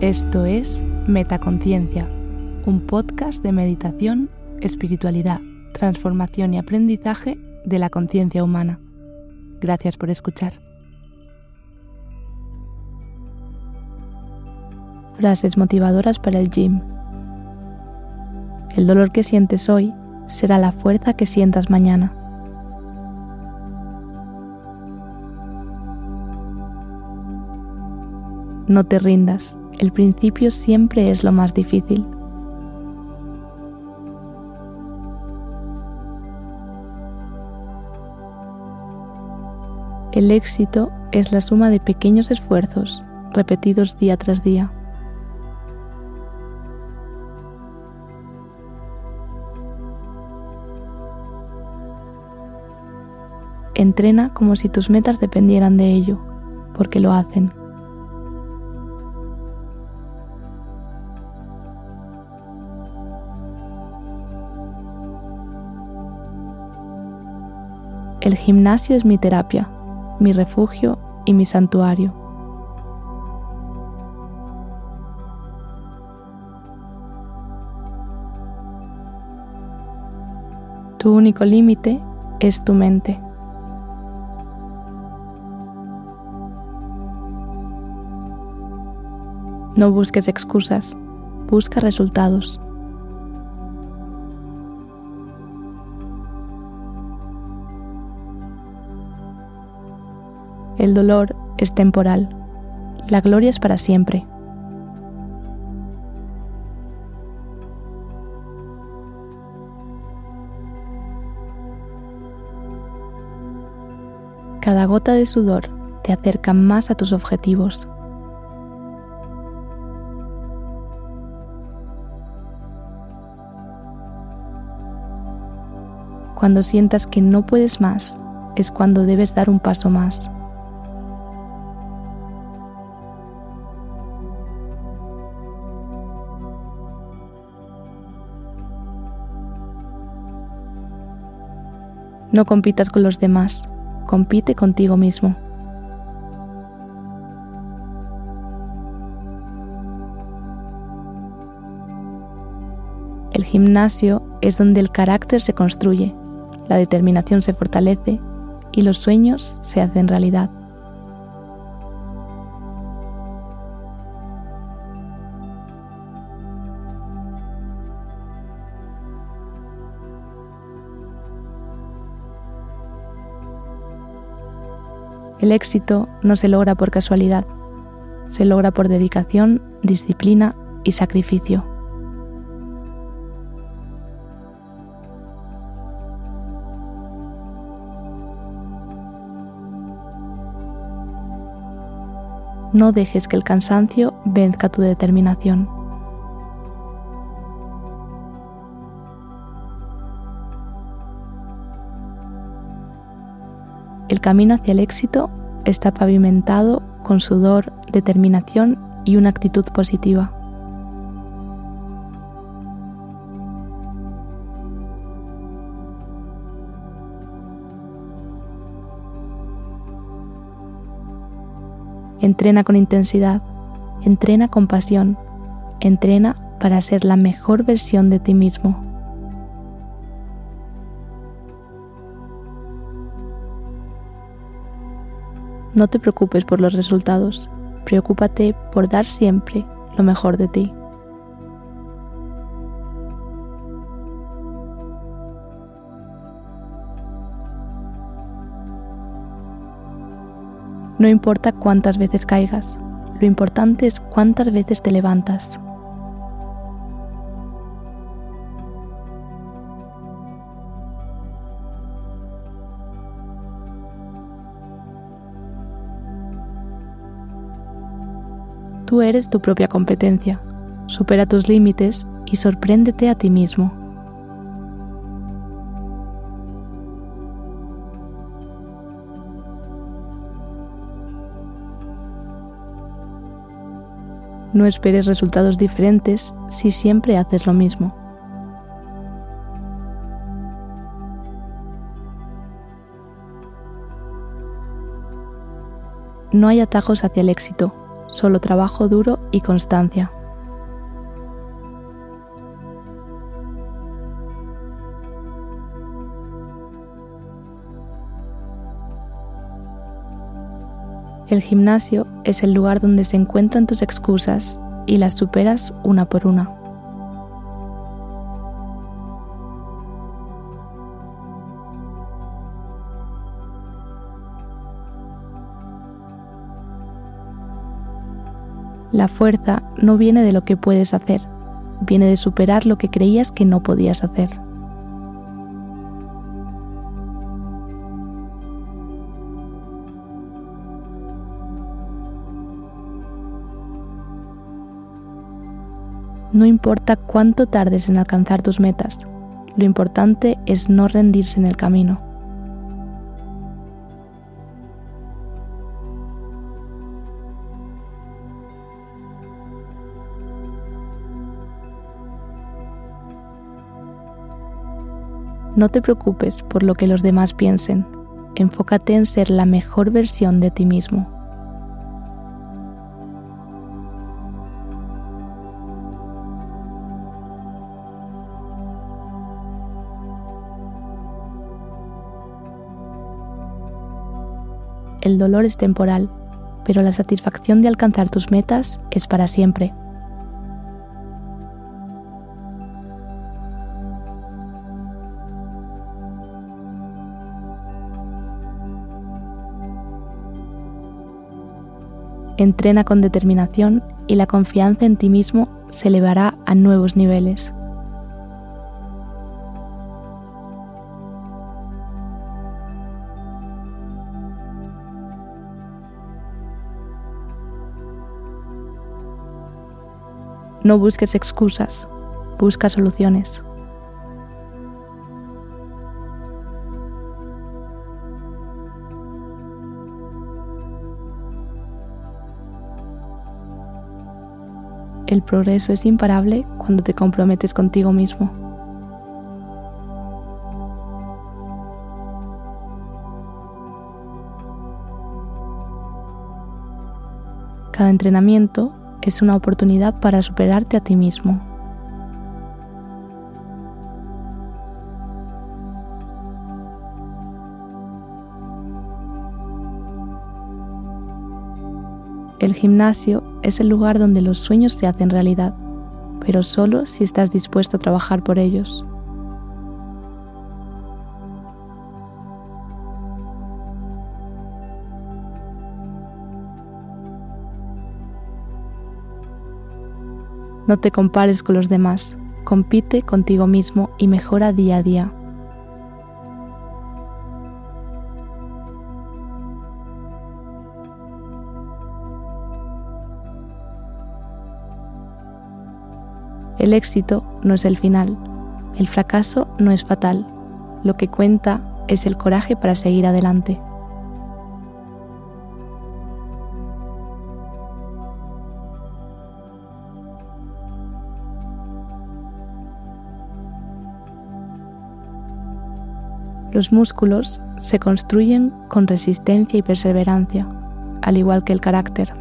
Esto es Metaconciencia, un podcast de meditación, espiritualidad, transformación y aprendizaje de la conciencia humana. Gracias por escuchar. Frases motivadoras para el gym. El dolor que sientes hoy será la fuerza que sientas mañana. No te rindas, el principio siempre es lo más difícil. El éxito es la suma de pequeños esfuerzos repetidos día tras día. Entrena como si tus metas dependieran de ello, porque lo hacen. El gimnasio es mi terapia, mi refugio y mi santuario. Tu único límite es tu mente. No busques excusas, busca resultados. El dolor es temporal, la gloria es para siempre. Cada gota de sudor te acerca más a tus objetivos. Cuando sientas que no puedes más, es cuando debes dar un paso más. No compitas con los demás, compite contigo mismo. El gimnasio es donde el carácter se construye, la determinación se fortalece y los sueños se hacen realidad. El éxito no se logra por casualidad, se logra por dedicación, disciplina y sacrificio. No dejes que el cansancio venzca tu determinación. El camino hacia el éxito está pavimentado con sudor, determinación y una actitud positiva. Entrena con intensidad, entrena con pasión, entrena para ser la mejor versión de ti mismo. No te preocupes por los resultados, preocúpate por dar siempre lo mejor de ti. No importa cuántas veces caigas, lo importante es cuántas veces te levantas. Tú eres tu propia competencia. Supera tus límites y sorpréndete a ti mismo. No esperes resultados diferentes si siempre haces lo mismo. No hay atajos hacia el éxito, solo trabajo duro y constancia. El gimnasio es el lugar donde se encuentran tus excusas y las superas una por una. La fuerza no viene de lo que puedes hacer, viene de superar lo que creías que no podías hacer. No importa cuánto tardes en alcanzar tus metas, lo importante es no rendirse en el camino. No te preocupes por lo que los demás piensen, enfócate en ser la mejor versión de ti mismo. El dolor es temporal, pero la satisfacción de alcanzar tus metas es para siempre. Entrena con determinación y la confianza en ti mismo se elevará a nuevos niveles. No busques excusas, busca soluciones. El progreso es imparable cuando te comprometes contigo mismo. Cada entrenamiento es una oportunidad para superarte a ti mismo. El gimnasio es el lugar donde los sueños se hacen realidad, pero solo si estás dispuesto a trabajar por ellos. No te compares con los demás, compite contigo mismo y mejora día a día. El éxito no es el final, el fracaso no es fatal, lo que cuenta es el coraje para seguir adelante. Los músculos se construyen con resistencia y perseverancia, al igual que el carácter.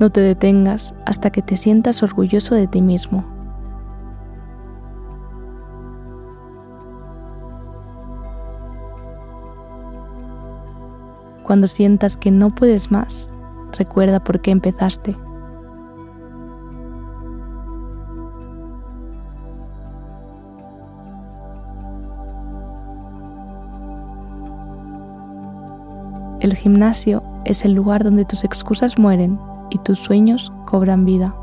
No te detengas hasta que te sientas orgulloso de ti mismo. Cuando sientas que no puedes más, recuerda por qué empezaste. El gimnasio es el lugar donde tus excusas mueren y tus sueños cobran vida.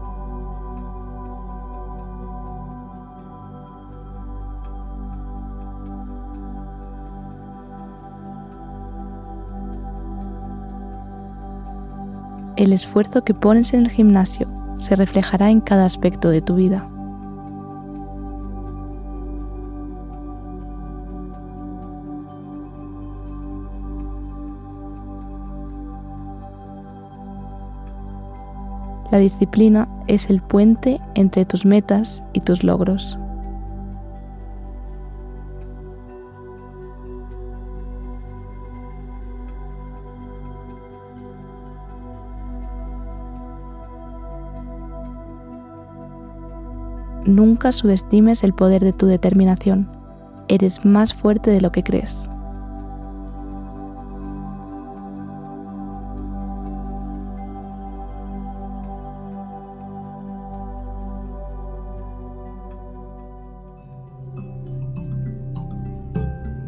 El esfuerzo que pones en el gimnasio se reflejará en cada aspecto de tu vida. La disciplina es el puente entre tus metas y tus logros. Nunca subestimes el poder de tu determinación. Eres más fuerte de lo que crees.